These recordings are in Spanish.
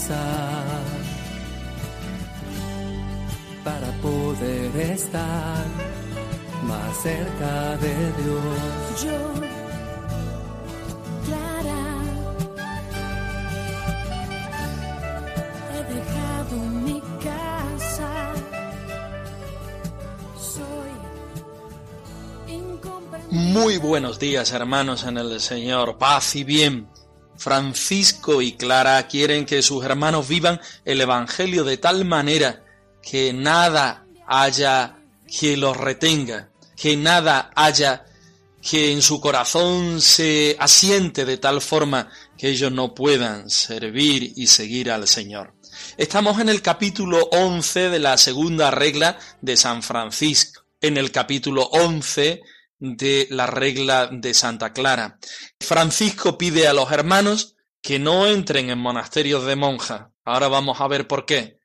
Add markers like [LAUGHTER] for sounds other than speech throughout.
pobreza para poder estar más cerca de Dios. Yo, Clara, he dejado mi casa. Soy incomprendible. Muy buenos días, hermanos en el Señor. Paz y bien. Francisco y Clara quieren que sus hermanos vivan el Evangelio de tal manera que nada haya que los retenga, que nada haya que en su corazón se asiente de tal forma que ellos no puedan servir y seguir al Señor. Estamos en el capítulo 11 de la segunda regla de San Francisco, en el capítulo 11 de la regla de Santa Clara. Francisco pide a los hermanos que no entren en monasterios de monjas. Ahora vamos a ver por qué.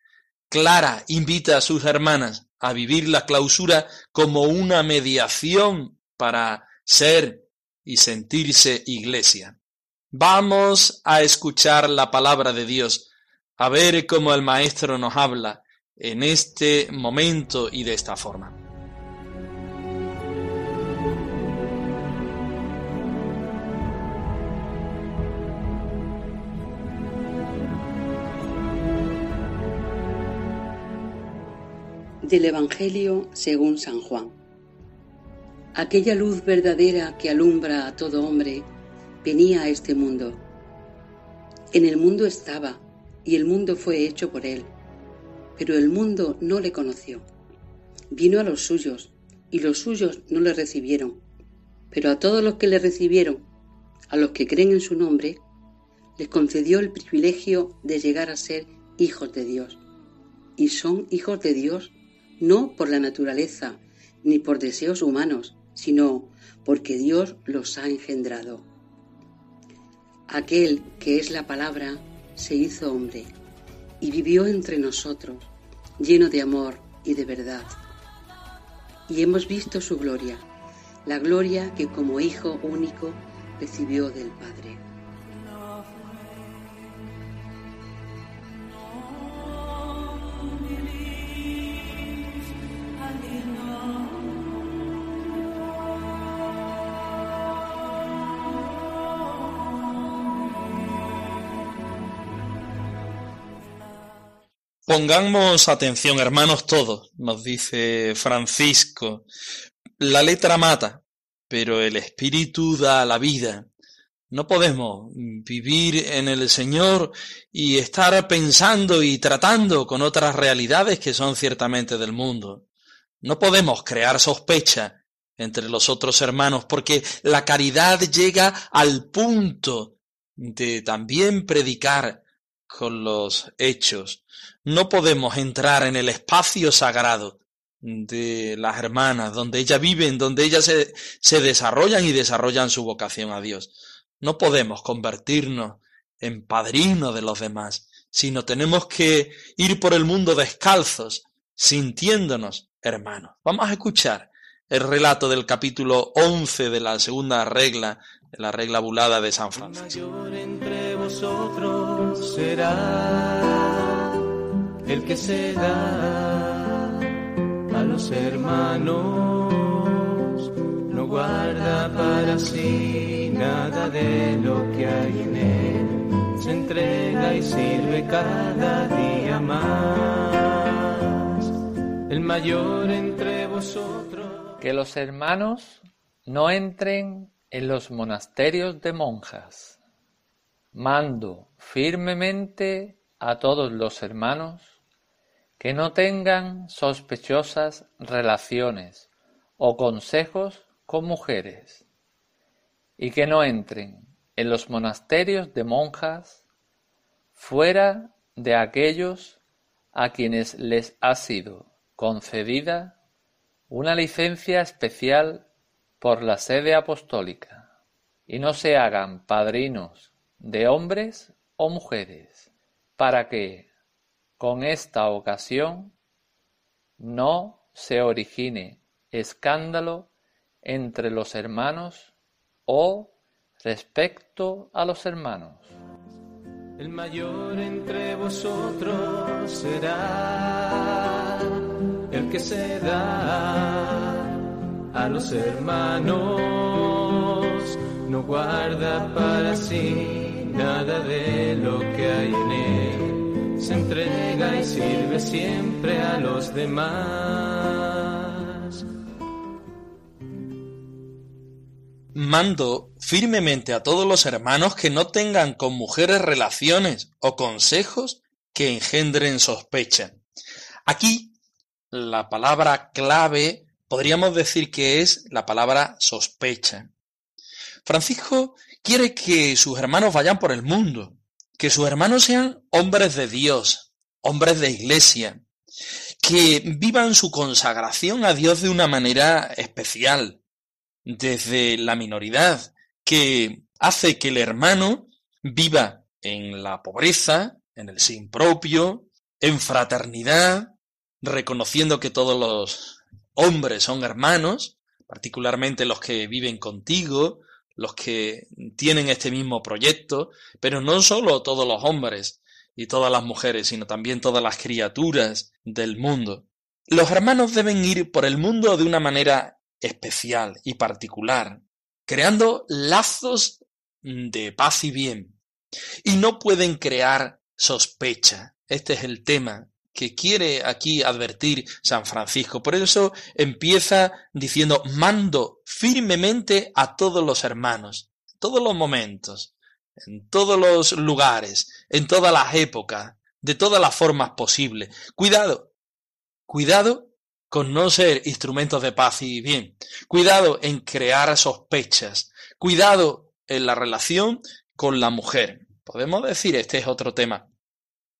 Clara invita a sus hermanas a vivir la clausura como una mediación para ser y sentirse iglesia. Vamos a escuchar la palabra de Dios, a ver cómo el Maestro nos habla en este momento y de esta forma. Del Evangelio según San Juan. Aquella luz verdadera que alumbra a todo hombre venía a este mundo. En el mundo estaba, y el mundo fue hecho por él, pero el mundo no le conoció. Vino a los suyos, y los suyos no le recibieron, pero a todos los que le recibieron, a los que creen en su nombre, les concedió el privilegio de llegar a ser hijos de Dios. Y son hijos de Dios no por la naturaleza ni por deseos humanos, sino porque Dios los ha engendrado. Aquel que es la palabra se hizo hombre y vivió entre nosotros, lleno de amor y de verdad. Y hemos visto su gloria, la gloria que como Hijo único recibió del Padre. Pongamos atención, hermanos todos, nos dice Francisco. La letra mata, pero el espíritu da la vida. No podemos vivir en el Señor y estar pensando y tratando con otras realidades que son ciertamente del mundo. No podemos crear sospecha entre los otros hermanos porque la caridad llega al punto de también predicar con los hechos. No podemos entrar en el espacio sagrado de las hermanas, donde ellas viven, donde ellas se, desarrollan y desarrollan su vocación a Dios. No podemos convertirnos en padrinos de los demás, sino tenemos que ir por el mundo descalzos, sintiéndonos hermanos. Vamos a escuchar el relato del capítulo 11 de la segunda regla, de la regla bulada de San Francisco. entre vosotros será el que se da a los hermanos. No guarda para sí nada de lo que hay en él. Se entrega y sirve cada día más. El mayor entre vosotros. que los hermanos no entren en los monasterios de monjas. Mando firmemente a todos los hermanos que no tengan sospechosas relaciones o consejos con mujeres y que no entren en los monasterios de monjas fuera de aquellos a quienes les ha sido concedida una licencia especial por la sede apostólica, y no se hagan padrinos de hombres o mujeres, para que, con esta ocasión, no se origine escándalo entre los hermanos o respecto a los hermanos. El mayor entre vosotros será el que se da a los hermanos, no guarda para sí nada de lo que hay en él, se entrega y sirve siempre a los demás. Mando firmemente a todos los hermanos que no tengan con mujeres relaciones o consejos que engendren sospecha. Aquí la palabra clave podríamos decir que es la palabra sospecha. Francisco quiere que sus hermanos vayan por el mundo, que sus hermanos sean hombres de Dios, hombres de iglesia, que vivan su consagración a Dios de una manera especial, desde la minoridad, que hace que el hermano viva en la pobreza, en el sin propio, en fraternidad, reconociendo que todos los hombres son hermanos, particularmente los que viven contigo, los que tienen este mismo proyecto, pero no solo todos los hombres y todas las mujeres, sino también todas las criaturas del mundo. Los hermanos deben ir por el mundo de una manera especial y particular, creando lazos de paz y bien. Y no pueden crear sospecha. Este es el tema que quiere aquí advertir San Francisco. Por eso empieza diciendo, mando firmemente a todos los hermanos, todos los momentos, en todos los lugares, en todas las épocas, de todas las formas posibles. Cuidado, cuidado con no ser instrumentos de paz y bien. Cuidado en crear sospechas. Cuidado en la relación con la mujer. Podemos decir, este es otro tema.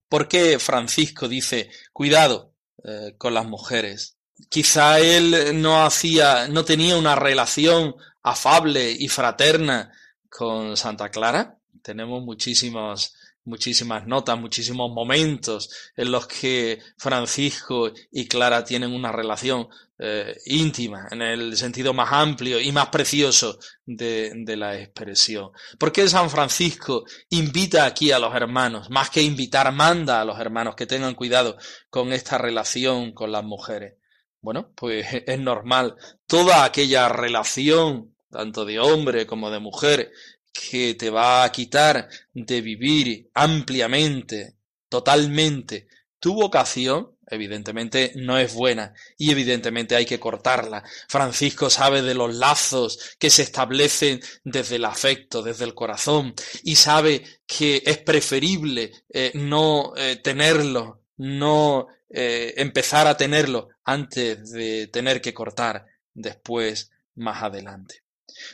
¿Por qué Francisco dice, cuidado eh, con las mujeres? Quizá él no hacía, no tenía una relación afable y fraterna con Santa Clara. Tenemos muchísimos muchísimas notas, muchísimos momentos en los que Francisco y Clara tienen una relación eh, íntima, en el sentido más amplio y más precioso de, de la expresión. ¿Por qué San Francisco invita aquí a los hermanos? Más que invitar, manda a los hermanos que tengan cuidado con esta relación con las mujeres. Bueno, pues [LAUGHS] es normal. Toda aquella relación, tanto de hombre como de mujer, que te va a quitar de vivir ampliamente, totalmente, tu vocación, evidentemente no es buena y evidentemente hay que cortarla. Francisco sabe de los lazos que se establecen desde el afecto, desde el corazón y sabe que es preferible eh, no eh, tenerlo, no eh, empezar a tenerlo antes de tener que cortar después más adelante.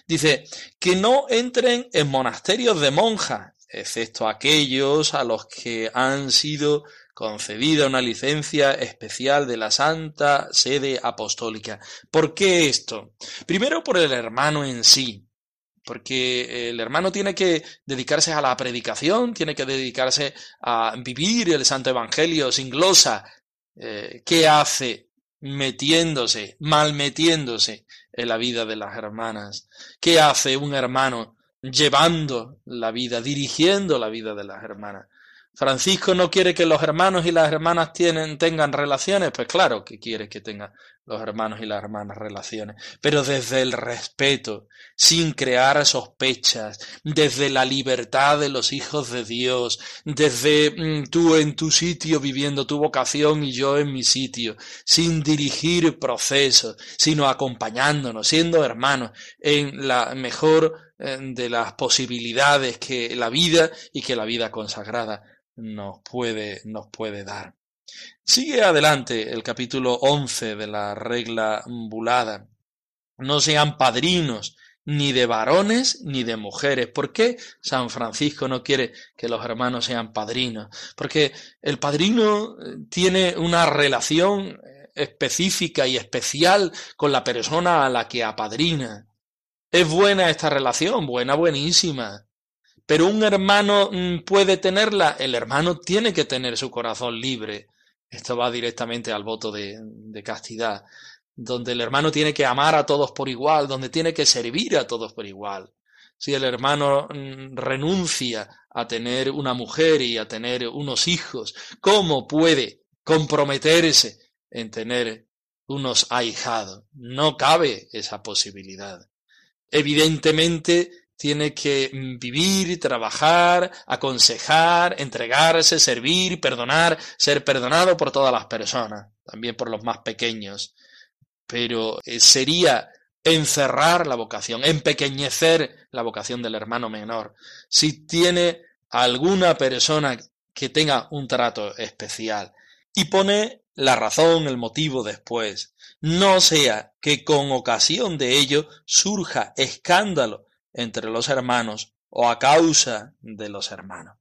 Dice, que no entren en monasterios de monjas, excepto aquellos a los que han sido concedida una licencia especial de la Santa Sede Apostólica. ¿Por qué esto? Primero por el hermano en sí, porque el hermano tiene que dedicarse a la predicación, tiene que dedicarse a vivir el Santo Evangelio sin glosa. Eh, ¿Qué hace? Metiéndose, mal metiéndose en la vida de las hermanas. ¿Qué hace un hermano llevando la vida, dirigiendo la vida de las hermanas? Francisco no quiere que los hermanos y las hermanas tengan relaciones, pues claro que quiere que tengan los hermanos y las hermanas relaciones, pero desde el respeto, sin crear sospechas, desde la libertad de los hijos de Dios, desde mm, tú en tu sitio viviendo tu vocación y yo en mi sitio, sin dirigir procesos, sino acompañándonos, siendo hermanos en la mejor eh, de las posibilidades que la vida y que la vida consagrada nos puede, nos puede dar. Sigue adelante el capítulo 11 de la regla bulada. No sean padrinos ni de varones ni de mujeres. ¿Por qué San Francisco no quiere que los hermanos sean padrinos? Porque el padrino eh, tiene una relación específica y especial con la persona a la que apadrina. ¿Es buena esta relación? Buena, buenísima. Pero un hermano mm, puede tenerla, el hermano tiene que tener su corazón libre. Esto va directamente al voto de, castidad donde el hermano tiene que amar a todos por igual, donde tiene que servir a todos por igual. Si el hermano mm, renuncia a tener una mujer y a tener unos hijos, ¿cómo puede comprometerse en tener unos ahijados? No cabe esa posibilidad. Evidentemente tiene que mm, vivir, trabajar, aconsejar, entregarse, servir, perdonar, ser perdonado por todas las personas, también por los más pequeños pero eh, sería encerrar la vocación, empequeñecer la vocación del hermano menor. Si tiene alguna persona que tenga un trato especial y pone la razón, el motivo después, no sea que con ocasión de ello surja escándalo entre los hermanos o a causa de los hermanos.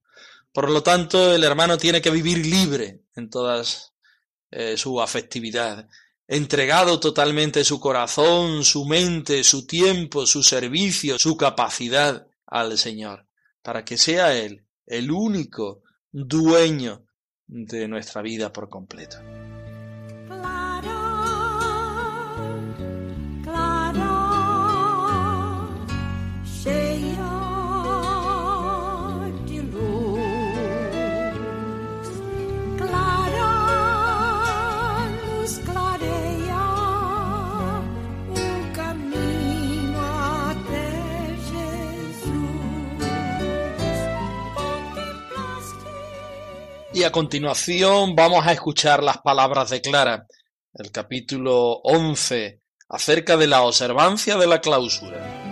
Por lo tanto, el hermano tiene que vivir libre en todas eh, su afectividad entregado totalmente su corazón, su mente, su tiempo, su servicio, su capacidad al Señor, para que sea Él el único dueño de nuestra vida por completo. Y a continuación vamos a escuchar las palabras de Clara, el capítulo 11, acerca de la observancia de la clausura.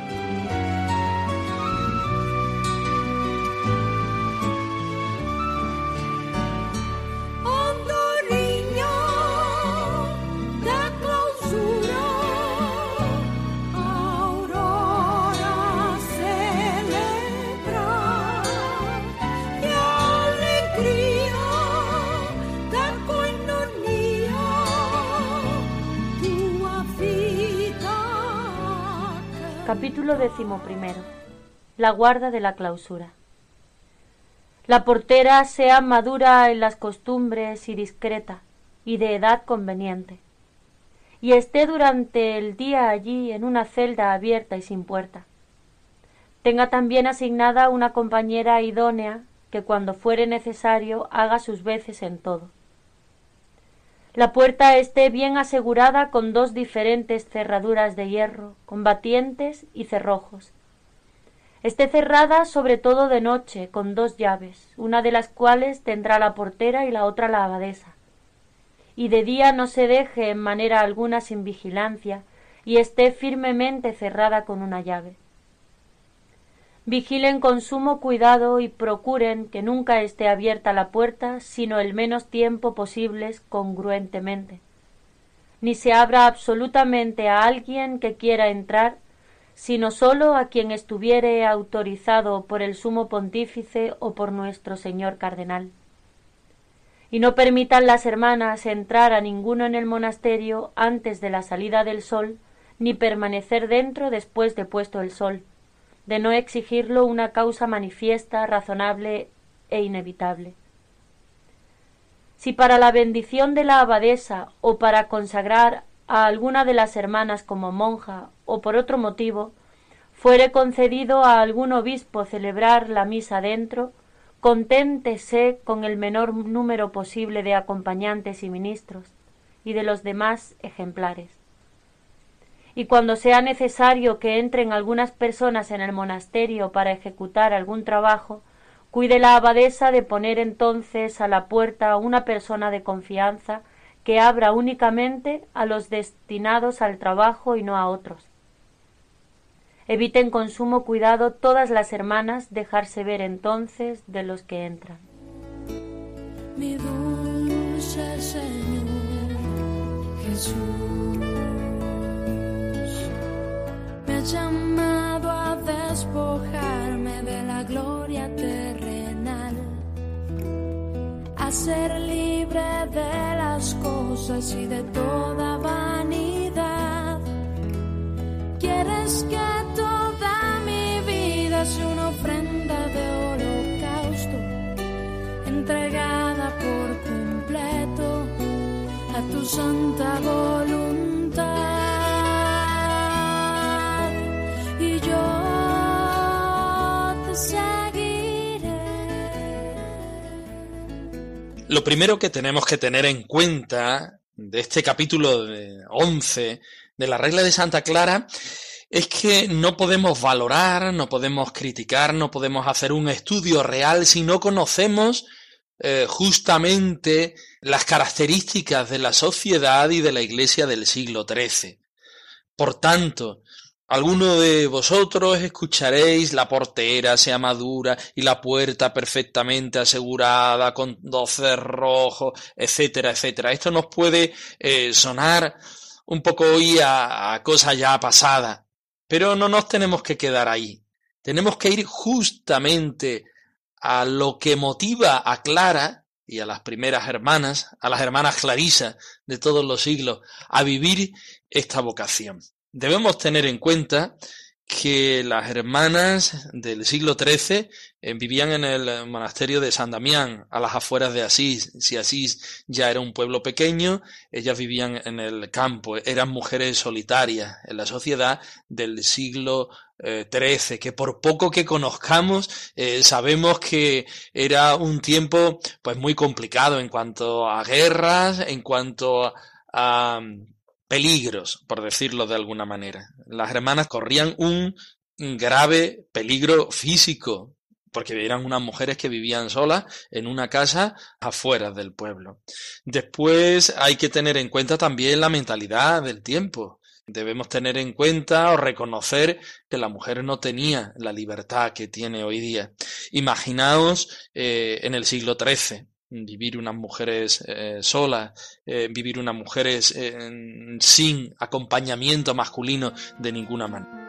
Capítulo decimoprimero. La guarda de la clausura. La portera sea madura en las costumbres y discreta, y de edad conveniente, y esté durante el día allí en una celda abierta y sin puerta. Tenga también asignada una compañera idónea que cuando fuere necesario haga sus veces en todo la puerta esté bien asegurada con dos diferentes cerraduras de hierro, combatientes y cerrojos. Esté cerrada sobre todo de noche con dos llaves, una de las cuales tendrá la portera y la otra la abadesa. Y de día no se deje en manera alguna sin vigilancia, y esté firmemente cerrada con una llave vigilen con sumo cuidado y procuren que nunca esté abierta la puerta sino el menos tiempo posible congruentemente. Ni se abra absolutamente a alguien que quiera entrar sino sólo a quien estuviere autorizado por el sumo pontífice o por nuestro señor cardenal. Y no permitan las hermanas entrar a ninguno en el monasterio antes de la salida del sol ni permanecer dentro después de puesto el sol de no exigirlo una causa manifiesta, razonable e inevitable. Si para la bendición de la abadesa o para consagrar a alguna de las hermanas como monja o por otro motivo fuere concedido a algún obispo celebrar la misa dentro, conténtese con el menor número posible de acompañantes y ministros y de los demás ejemplares y cuando sea necesario que entren algunas personas en el monasterio para ejecutar algún trabajo, cuide la abadesa de poner entonces a la puerta una persona de confianza que abra únicamente a los destinados al trabajo y no a otros. Eviten con sumo cuidado todas las hermanas dejarse ver entonces de los que entran. Mi dulce Señor Jesús. Me llama despojarme de la gloria terrenal, a ser libre de las cosas y de toda vanidad. Quieres que toda mi vida sea una ofrenda de holocausto, entregada por completo a tu santa voluntad. Lo primero que tenemos que tener en cuenta de este capítulo de 11 de la regla de Santa Clara es que no podemos valorar, no podemos criticar, no podemos hacer un estudio real si no conocemos eh, justamente las características de la sociedad y de la iglesia del siglo XIII. Por tanto, alguno de vosotros escucharéis la portera sea madura y la puerta perfectamente asegurada con dos cerrojos, etcétera, etcétera. Esto nos puede eh, sonar un poco hoy a, a cosa ya pasada, pero no nos tenemos que quedar ahí. Tenemos que ir justamente a lo que motiva a Clara y a las primeras hermanas, a las hermanas Clarisa de todos los siglos, a vivir esta vocación. Debemos tener en cuenta que las hermanas del siglo XIII eh, vivían en el monasterio de San Damián, a las afueras de Asís. Si Asís ya era un pueblo pequeño, ellas vivían en el campo, eran mujeres solitarias en la sociedad del siglo eh, XIII, que por poco que conozcamos, eh, sabemos que era un tiempo pues muy complicado en cuanto a guerras, en cuanto a peligros, por decirlo de alguna manera. Las hermanas corrían un grave peligro físico, porque eran unas mujeres que vivían solas en una casa afuera del pueblo. Después hay que tener en cuenta también la mentalidad del tiempo. Debemos tener en cuenta o reconocer que la mujer no tenía la libertad que tiene hoy día. Imaginaos eh, en el siglo XIII, vivir unas mujeres eh, solas, eh, vivir unas mujeres eh, sin acompañamiento masculino de ninguna manera.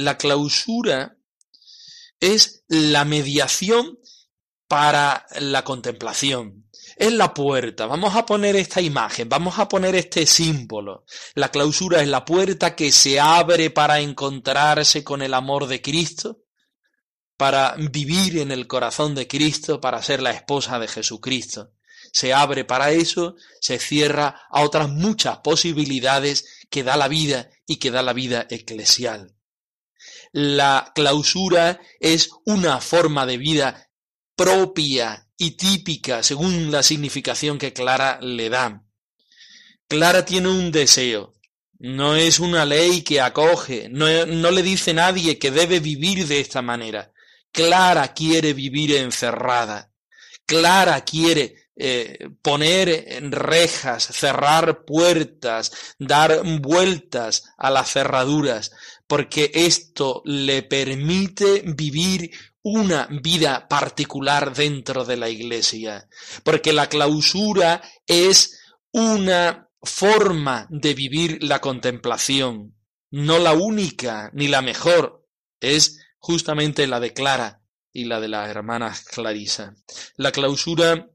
La clausura es la mediación para la contemplación. Es la puerta. Vamos a poner esta imagen, vamos a poner este símbolo. La clausura es la puerta que se abre para encontrarse con el amor de Cristo, para vivir en el corazón de Cristo, para ser la esposa de Jesucristo. Se abre para eso, se cierra a otras muchas posibilidades que da la vida y que da la vida eclesial. La clausura es una forma de vida propia y típica según la significación que Clara le da. Clara tiene un deseo, no es una ley que acoge, no, no le dice nadie que debe vivir de esta manera. Clara quiere vivir encerrada. Clara quiere eh, poner rejas, cerrar puertas, dar vueltas a las cerraduras, porque esto le permite vivir una vida particular dentro de la iglesia, porque la clausura es una forma de vivir la contemplación, no la única ni la mejor, es justamente la de Clara y la de las hermanas Clarisa. La clausura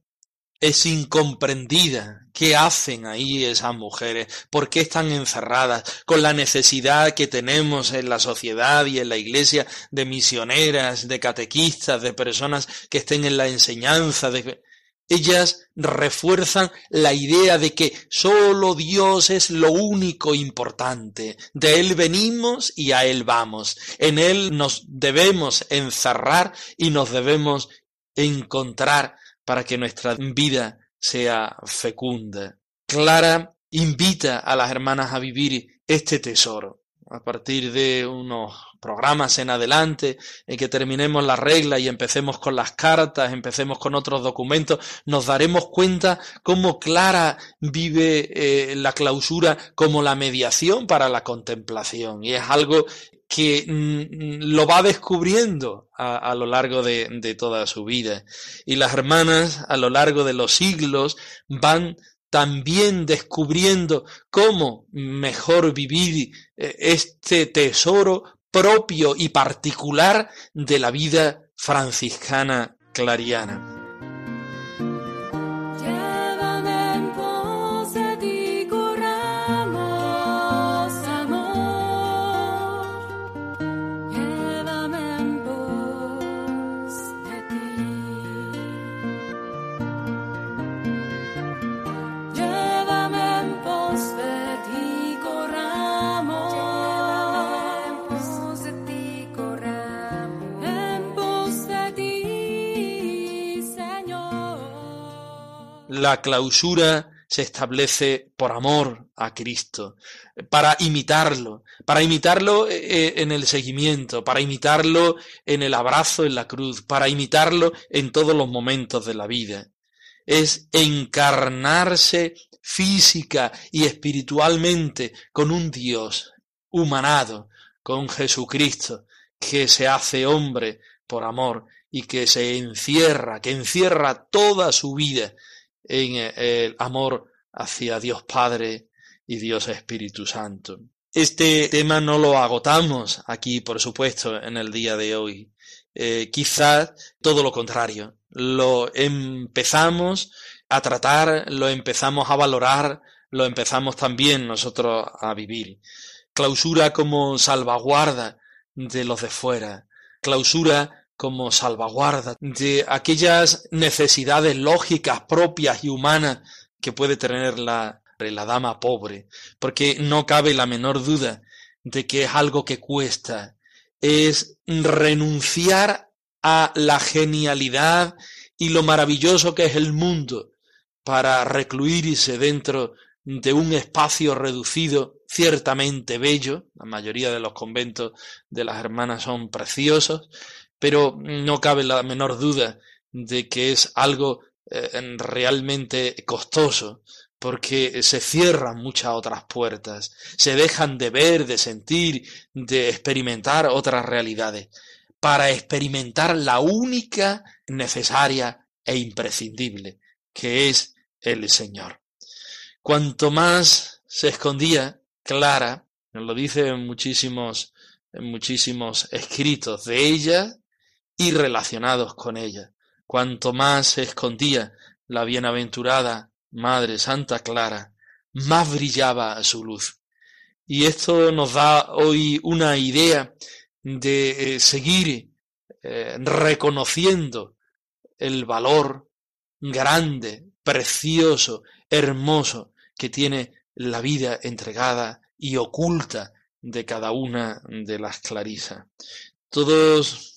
es incomprendida. ¿Qué hacen ahí esas mujeres? ¿Por qué están encerradas con la necesidad que tenemos en la sociedad y en la iglesia de misioneras, de catequistas, de personas que estén en la enseñanza? De... Ellas refuerzan la idea de que solo Dios es lo único importante. De Él venimos y a Él vamos. En Él nos debemos encerrar y nos debemos encontrar para que nuestra vida sea fecunda. Clara invita a las hermanas a vivir este tesoro. A partir de unos programas en adelante, en que terminemos la regla y empecemos con las cartas, empecemos con otros documentos, nos daremos cuenta cómo Clara vive eh, la clausura como la mediación para la contemplación. Y es algo que mm, lo va descubriendo a, lo largo de, toda su vida. Y las hermanas a lo largo de los siglos van también descubriendo cómo mejor vivir eh, este tesoro propio y particular de la vida franciscana clariana. La clausura se establece por amor a Cristo, para imitarlo, para imitarlo eh, eh, en el seguimiento, para imitarlo en el abrazo en la cruz, para imitarlo en todos los momentos de la vida. Es encarnarse física y espiritualmente con un Dios humanado, con Jesucristo, que se hace hombre por amor y que se encierra, que encierra toda su vida en el amor hacia Dios Padre y Dios Espíritu Santo. Este tema no lo agotamos aquí, por supuesto, en el día de hoy. Eh, quizás todo lo contrario. Lo empezamos a tratar, lo empezamos a valorar, lo empezamos también nosotros a vivir. Clausura como salvaguarda de los de fuera. Clausura como salvaguarda de aquellas necesidades lógicas propias y humanas que puede tener la, dama pobre, porque no cabe la menor duda de que es algo que cuesta, es renunciar a la genialidad y lo maravilloso que es el mundo para recluirse dentro de un espacio reducido, ciertamente bello, la mayoría de los conventos de las hermanas son preciosos, pero no cabe la menor duda de que es algo eh, realmente costoso, porque se cierran muchas otras puertas, se dejan de ver, de sentir, de experimentar otras realidades, para experimentar la única necesaria e imprescindible, que es el Señor. Cuanto más se escondía Clara, nos lo dice en muchísimos, en muchísimos escritos de ella, y relacionados con ella. Cuanto más se escondía la bienaventurada Madre Santa Clara, más brillaba su luz. Y esto nos da hoy una idea de eh, seguir eh, reconociendo el valor grande, precioso, hermoso que tiene la vida entregada y oculta de cada una de las clarisas. Todos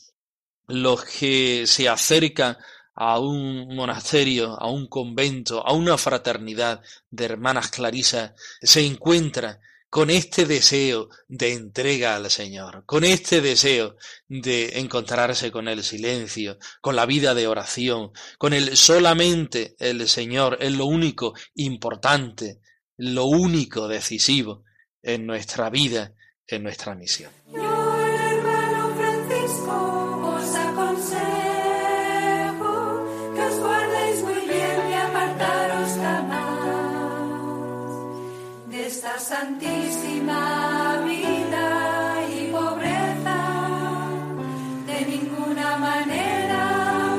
los que se acercan a un monasterio, a un convento, a una fraternidad de hermanas clarisas, se encuentran con este deseo de entrega al Señor, con este deseo de encontrarse con el silencio, con la vida de oración, con el solamente el Señor es lo único importante, lo único decisivo en nuestra vida, en nuestra misión. Santísima vida y pobreza, de ninguna manera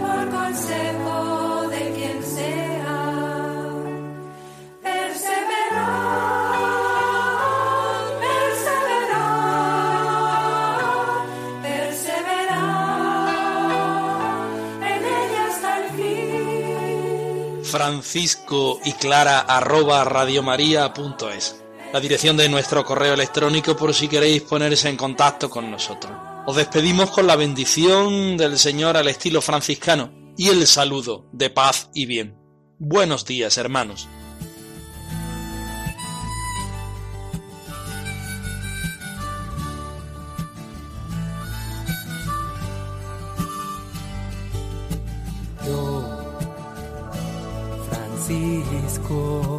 por consejo de quien sea. Perseverad, perseverad, perseverad en ella hasta el fin. Francisco y Clara arroba radiomaria.es la dirección de nuestro correo electrónico por si queréis ponerse en contacto con nosotros. Os despedimos con la bendición del Señor al estilo franciscano y el saludo de paz y bien. Buenos días, hermanos. Yo, Francisco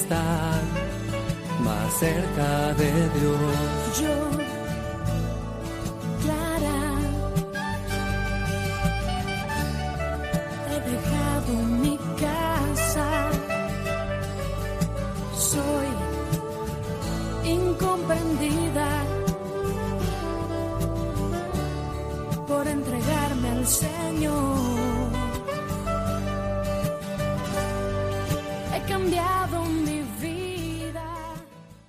estar más cerca de Dios. Yo, Clara, he dejado mi casa. Soy incomprendida por entregarme al Señor. He cambiado